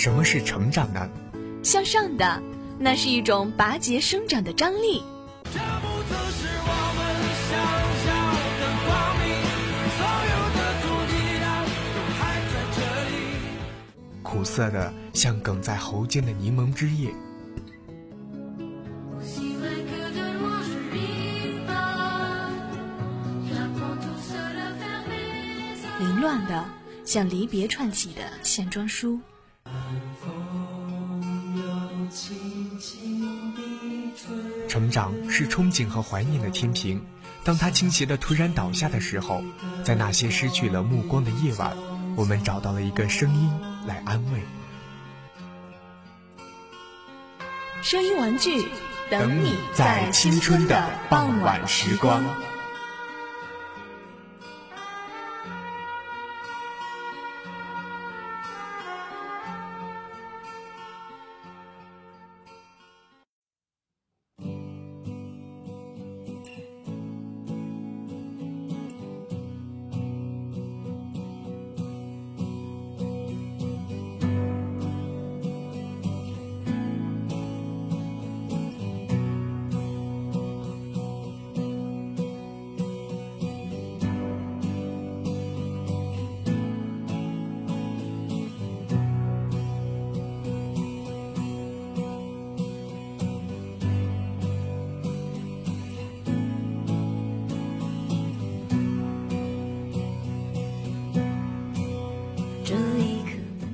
什么是成长呢？向上的，那是一种拔节生长的张力。苦涩的，像梗在喉间的柠檬汁液；凌乱的，像离别串起的线装书。成长是憧憬和怀念的天平，当它倾斜的突然倒下的时候，在那些失去了目光的夜晚，我们找到了一个声音来安慰。声音玩具，等你在青春的傍晚时光。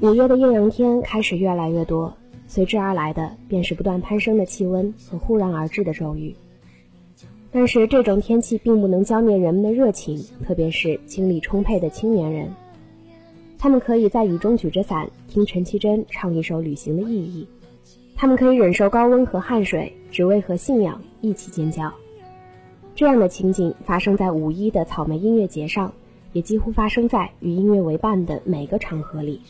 五月的艳阳天开始越来越多，随之而来的便是不断攀升的气温和忽然而至的骤雨。但是这种天气并不能浇灭人们的热情，特别是精力充沛的青年人。他们可以在雨中举着伞，听陈绮贞唱一首《旅行的意义》；他们可以忍受高温和汗水，只为和信仰一起尖叫。这样的情景发生在五一的草莓音乐节上，也几乎发生在与音乐为伴的每个场合里。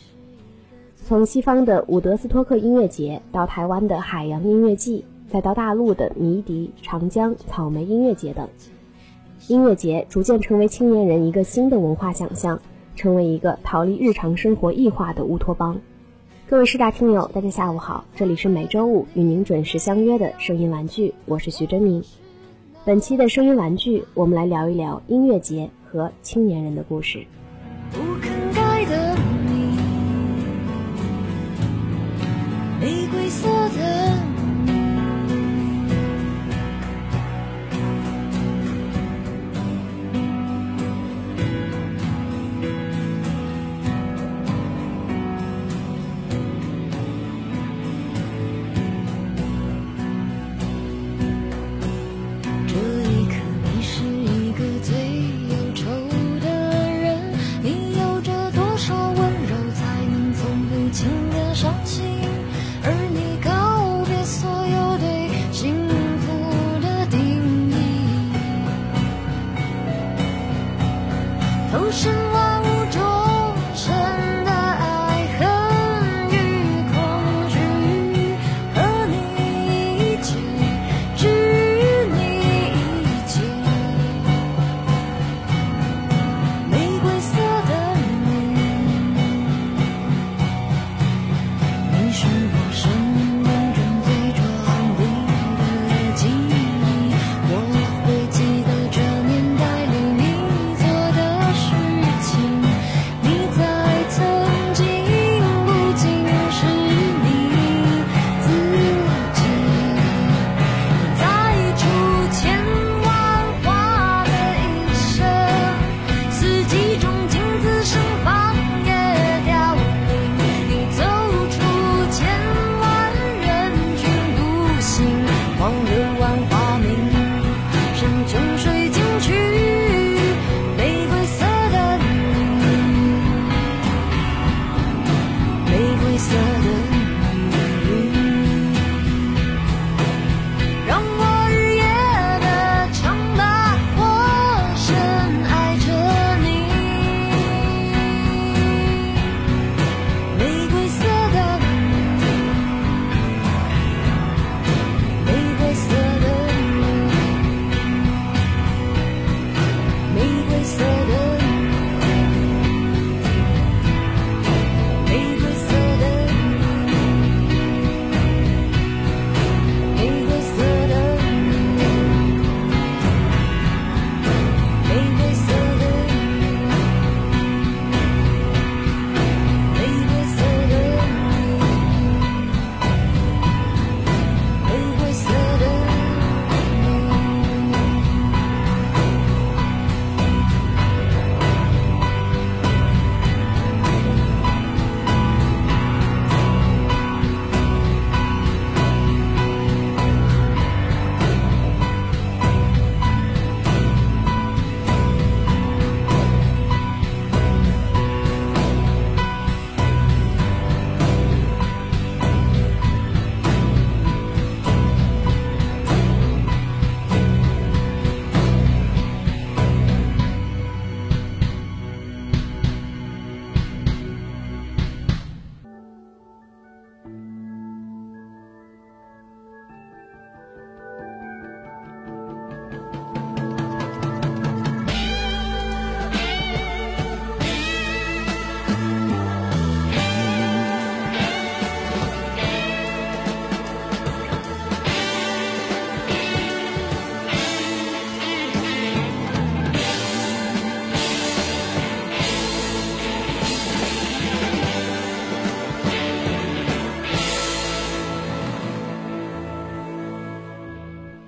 从西方的伍德斯托克音乐节到台湾的海洋音乐季，再到大陆的迷笛、长江草莓音乐节等，音乐节逐渐成为青年人一个新的文化想象，成为一个逃离日常生活异化的乌托邦。各位师大听友，大家下午好，这里是每周五与您准时相约的声音玩具，我是徐真明。本期的声音玩具，我们来聊一聊音乐节和青年人的故事。不肯玫瑰色的。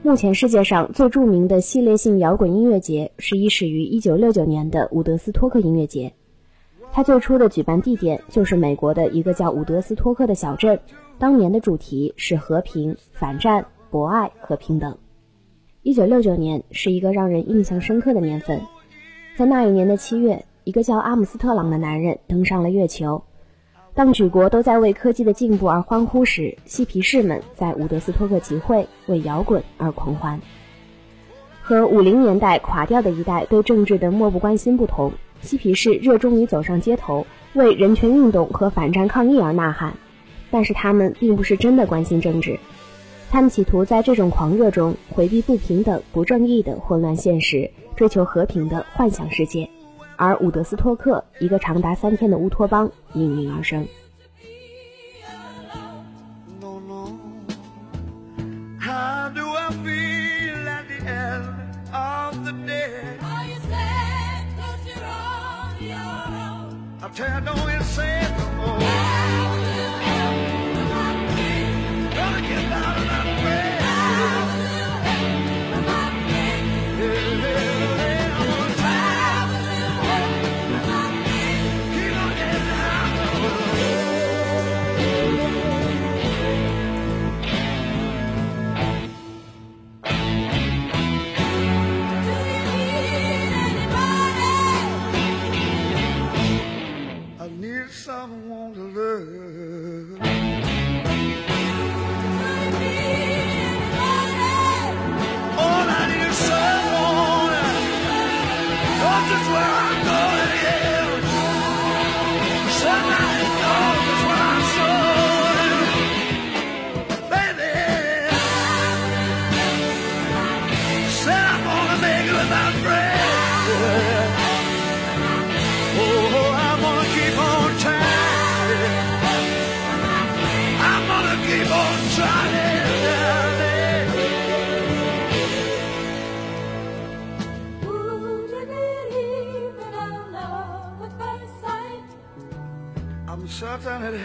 目前世界上最著名的系列性摇滚音乐节是伊始于1969年的伍德斯托克音乐节。它最初的举办地点就是美国的一个叫伍德斯托克的小镇，当年的主题是和平、反战、博爱和平等。1969年是一个让人印象深刻的年份，在那一年的七月，一个叫阿姆斯特朗的男人登上了月球。当举国都在为科技的进步而欢呼时，嬉皮士们在伍德斯托克集会，为摇滚而狂欢。和五零年代垮掉的一代对政治的漠不关心不同，嬉皮士热衷于走上街头，为人权运动和反战抗议而呐喊。但是他们并不是真的关心政治，他们企图在这种狂热中回避不平等、不正义的混乱现实，追求和平的幻想世界。而伍德斯托克一个长达三天的乌托邦应运而生。certain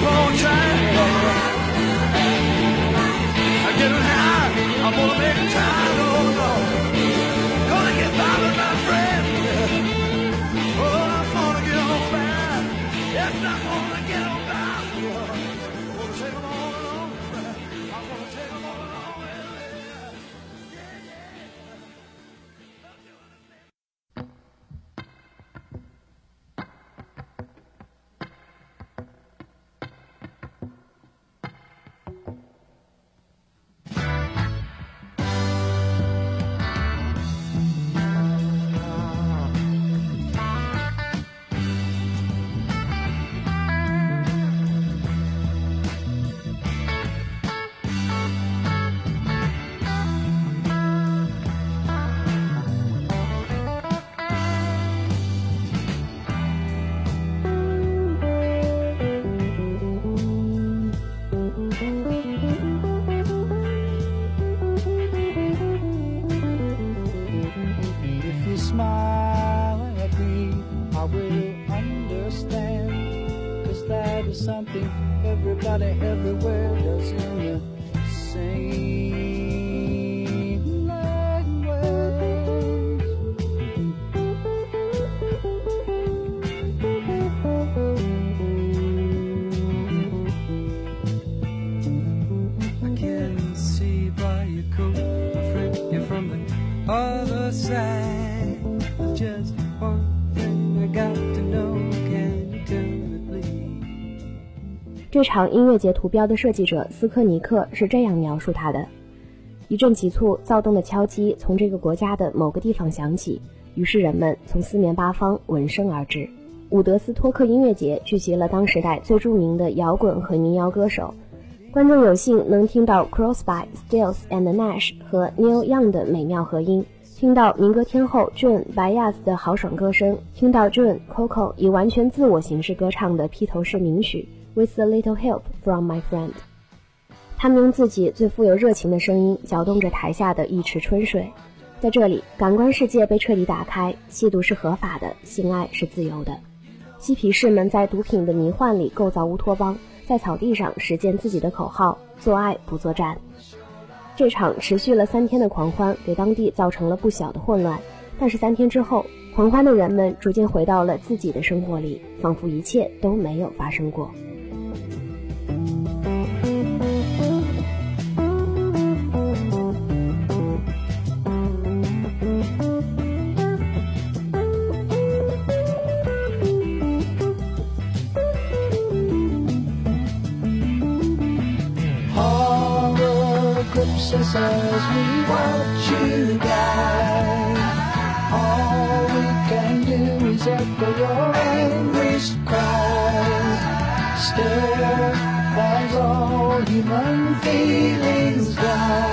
people 这场音乐节图标的设计者斯科尼克是这样描述它的：一阵急促、躁动的敲击从这个国家的某个地方响起，于是人们从四面八方闻声而至。伍德斯托克音乐节聚集了当时代最著名的摇滚和民谣歌手，观众有幸能听到 Crosby、Stills and Nash 和 Neil Young 的美妙合音，听到民歌天后 June Baez 的豪爽歌声，听到 June Coco 以完全自我形式歌唱的披头士名曲 With a Little Help from My Friend。他们用自己最富有热情的声音搅动着台下的一池春水，在这里，感官世界被彻底打开，吸毒是合法的，性爱是自由的。嬉皮士们在毒品的迷幻里构造乌托邦，在草地上实践自己的口号：做爱不作战。这场持续了三天的狂欢给当地造成了不小的混乱，但是三天之后，狂欢的人们逐渐回到了自己的生活里，仿佛一切都没有发生过。All the glimpses as we watch you die. All we can do is echo your anguished cries. All human feelings die.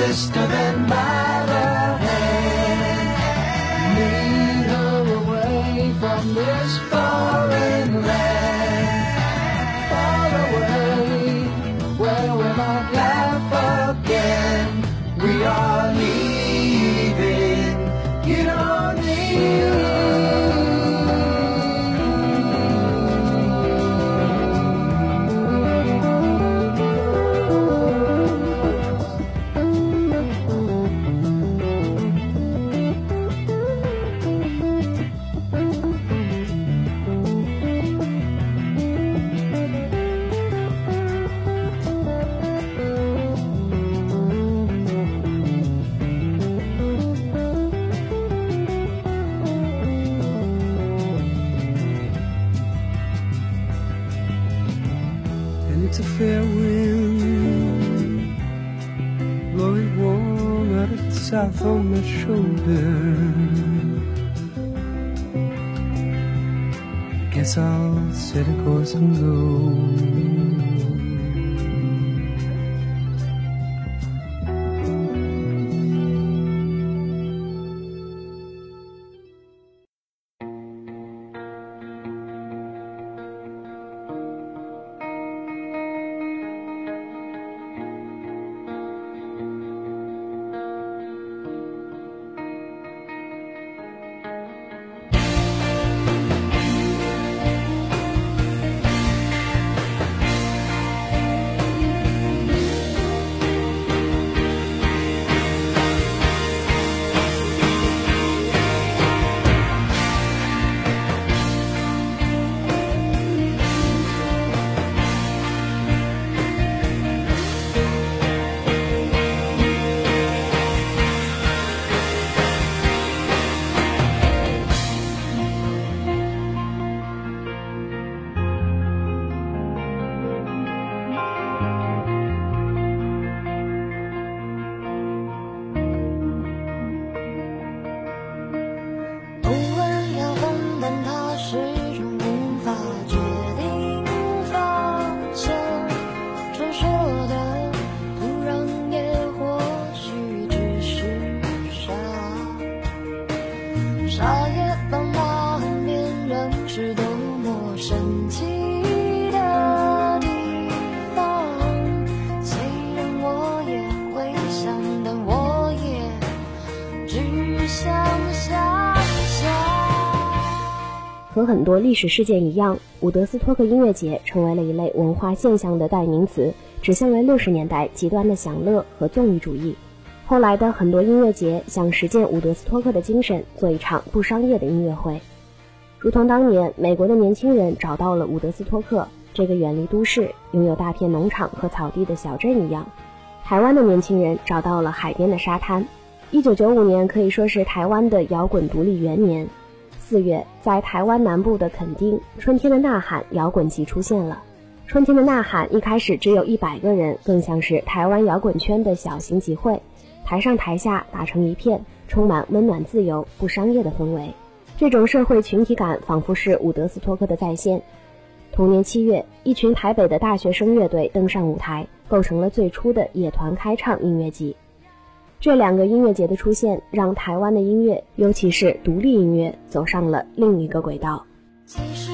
sister than mine. Of on my shoulder. Guess I'll set a course and go. 和很多历史事件一样，伍德斯托克音乐节成为了一类文化现象的代名词，指向了六十年代极端的享乐和纵欲主义。后来的很多音乐节想实践伍德斯托克的精神，做一场不商业的音乐会，如同当年美国的年轻人找到了伍德斯托克这个远离都市、拥有大片农场和草地的小镇一样，台湾的年轻人找到了海边的沙滩。一九九五年可以说是台湾的摇滚独立元年。四月，在台湾南部的垦丁，春天的呐喊摇滚集出现了。春天的呐喊一开始只有一百个人，更像是台湾摇滚圈的小型集会。台上台下打成一片，充满温暖、自由、不商业的氛围。这种社会群体感仿佛是伍德斯托克的再现。同年七月，一群台北的大学生乐队登上舞台，构成了最初的野团开唱音乐季。这两个音乐节的出现，让台湾的音乐，尤其是独立音乐，走上了另一个轨道。即使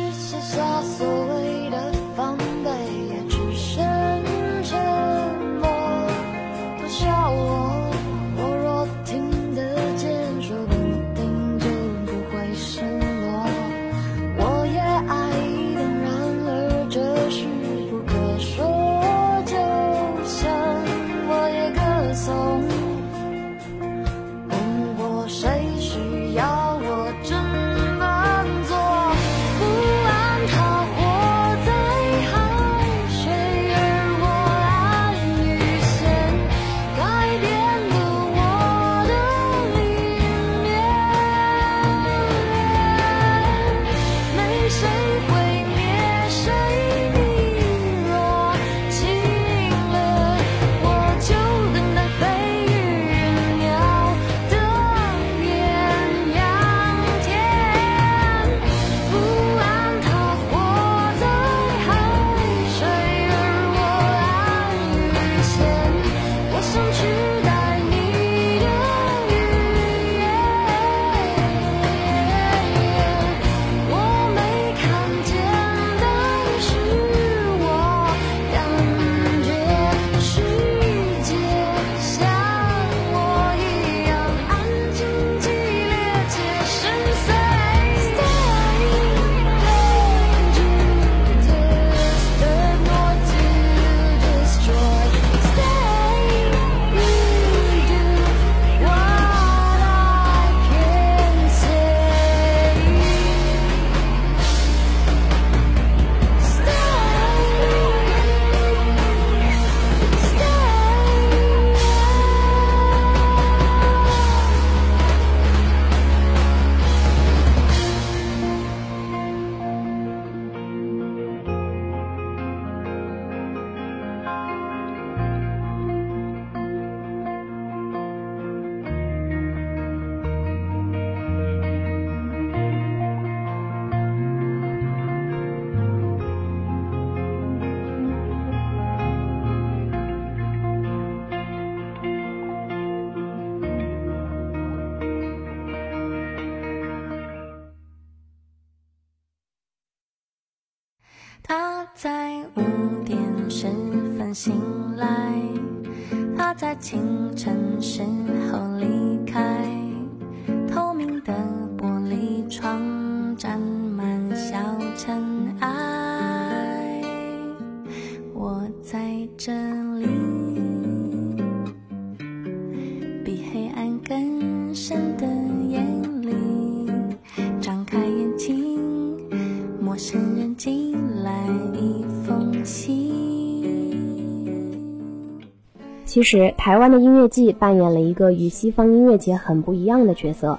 其实，台湾的音乐季扮演了一个与西方音乐节很不一样的角色。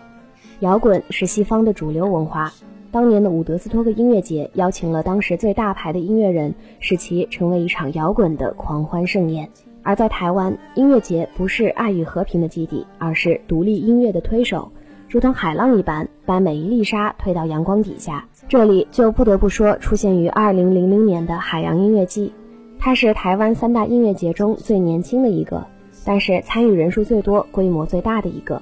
摇滚是西方的主流文化，当年的伍德斯托克音乐节邀请了当时最大牌的音乐人，使其成为一场摇滚的狂欢盛宴。而在台湾，音乐节不是爱与和平的基地，而是独立音乐的推手，如同海浪一般，把每一粒沙推到阳光底下。这里就不得不说出现于2000年的海洋音乐季，它是台湾三大音乐节中最年轻的一个，但是参与人数最多、规模最大的一个。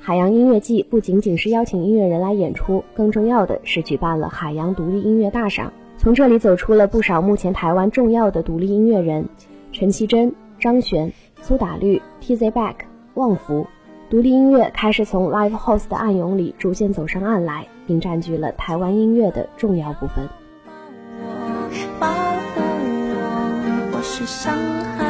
海洋音乐季不仅仅是邀请音乐人来演出，更重要的是举办了海洋独立音乐大赏。从这里走出了不少目前台湾重要的独立音乐人，陈绮贞、张悬、苏打绿、TZ Back、旺福。独立音乐开始从 live house 的暗涌里逐渐走上岸来，并占据了台湾音乐的重要部分。是伤害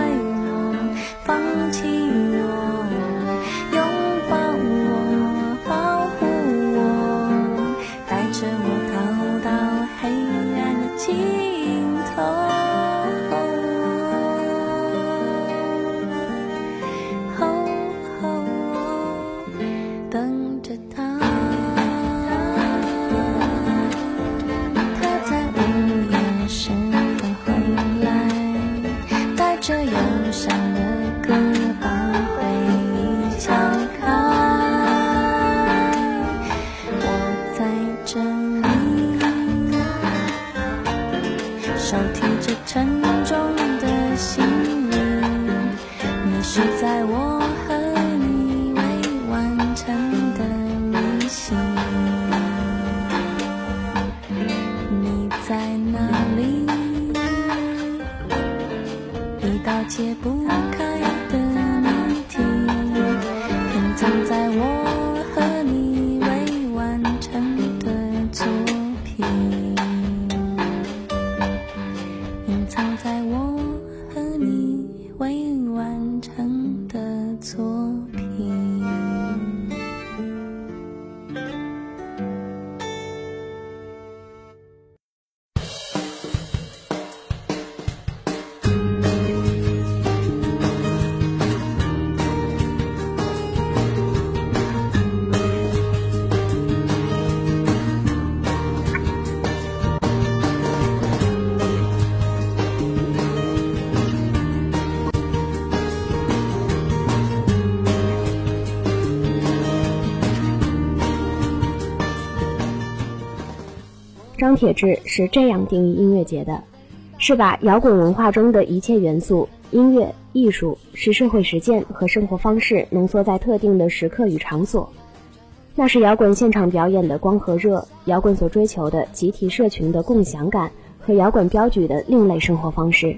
张铁志是这样定义音乐节的：是把摇滚文化中的一切元素——音乐、艺术、是社会实践和生活方式浓缩在特定的时刻与场所。那是摇滚现场表演的光和热，摇滚所追求的集体社群的共享感和摇滚标举的另类生活方式。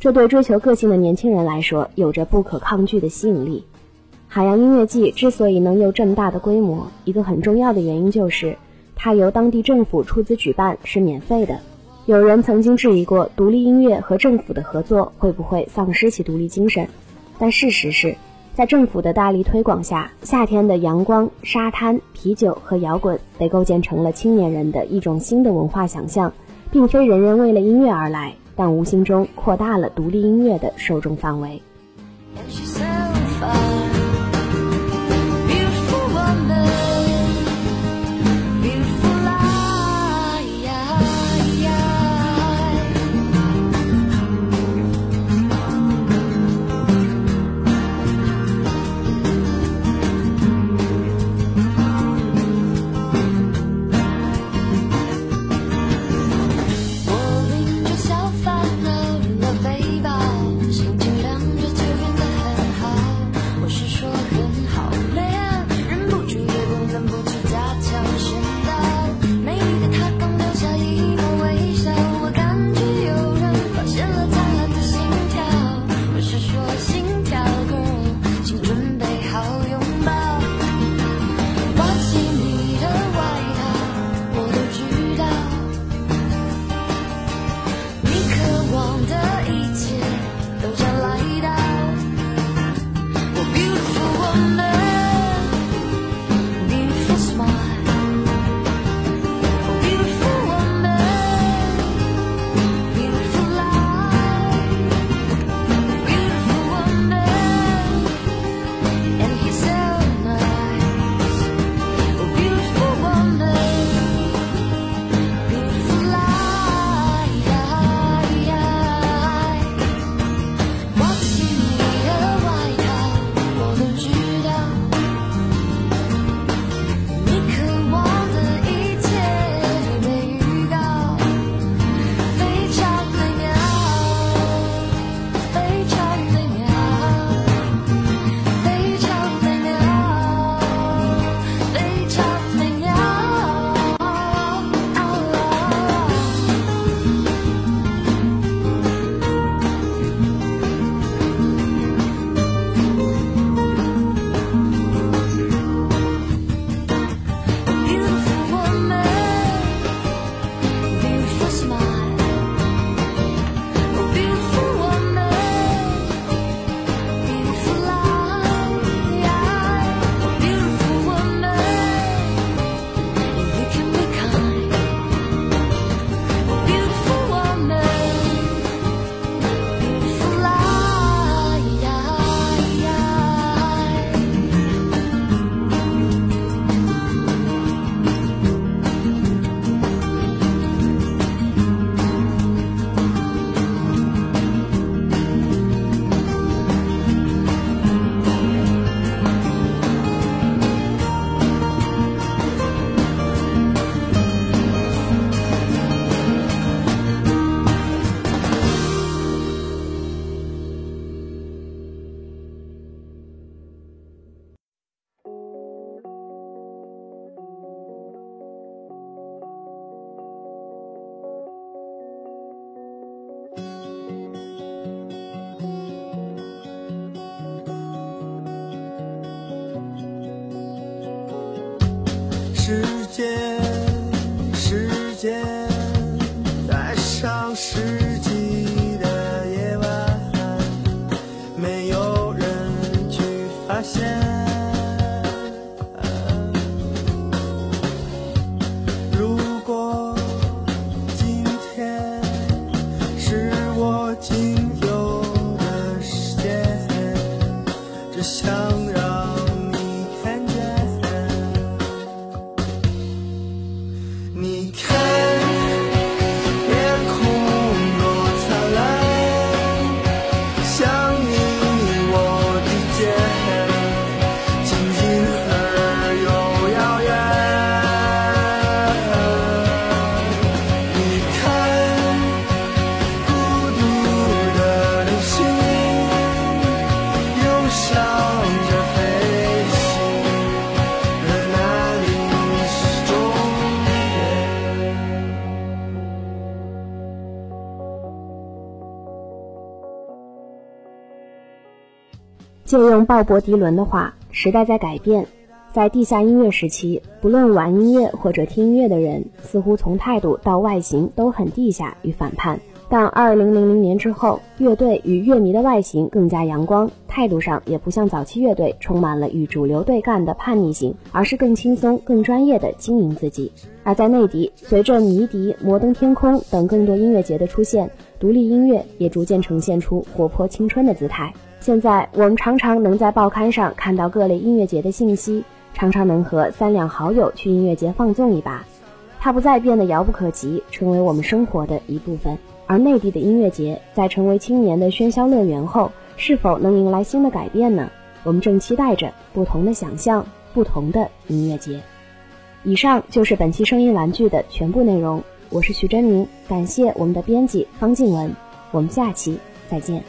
这对追求个性的年轻人来说，有着不可抗拒的吸引力。海洋音乐季之所以能有这么大的规模，一个很重要的原因就是，它由当地政府出资举办，是免费的。有人曾经质疑过，独立音乐和政府的合作会不会丧失其独立精神？但事实是，在政府的大力推广下，夏天的阳光、沙滩、啤酒和摇滚被构建成了青年人的一种新的文化想象，并非人人为了音乐而来，但无形中扩大了独立音乐的受众范围。What's 借用鲍勃迪伦的话，时代在改变，在地下音乐时期，不论玩音乐或者听音乐的人，似乎从态度到外形都很地下与反叛。但二零零零年之后，乐队与乐迷的外形更加阳光，态度上也不像早期乐队充满了与主流对干的叛逆性，而是更轻松、更专业的经营自己。而在内地，随着迷笛、摩登天空等更多音乐节的出现，独立音乐也逐渐呈现出活泼青春的姿态。现在我们常常能在报刊上看到各类音乐节的信息，常常能和三两好友去音乐节放纵一把，它不再变得遥不可及，成为我们生活的一部分。而内地的音乐节在成为青年的喧嚣乐园后，是否能迎来新的改变呢？我们正期待着不同的想象，不同的音乐节。以上就是本期声音玩具的全部内容，我是徐真明，感谢我们的编辑方静文，我们下期再见。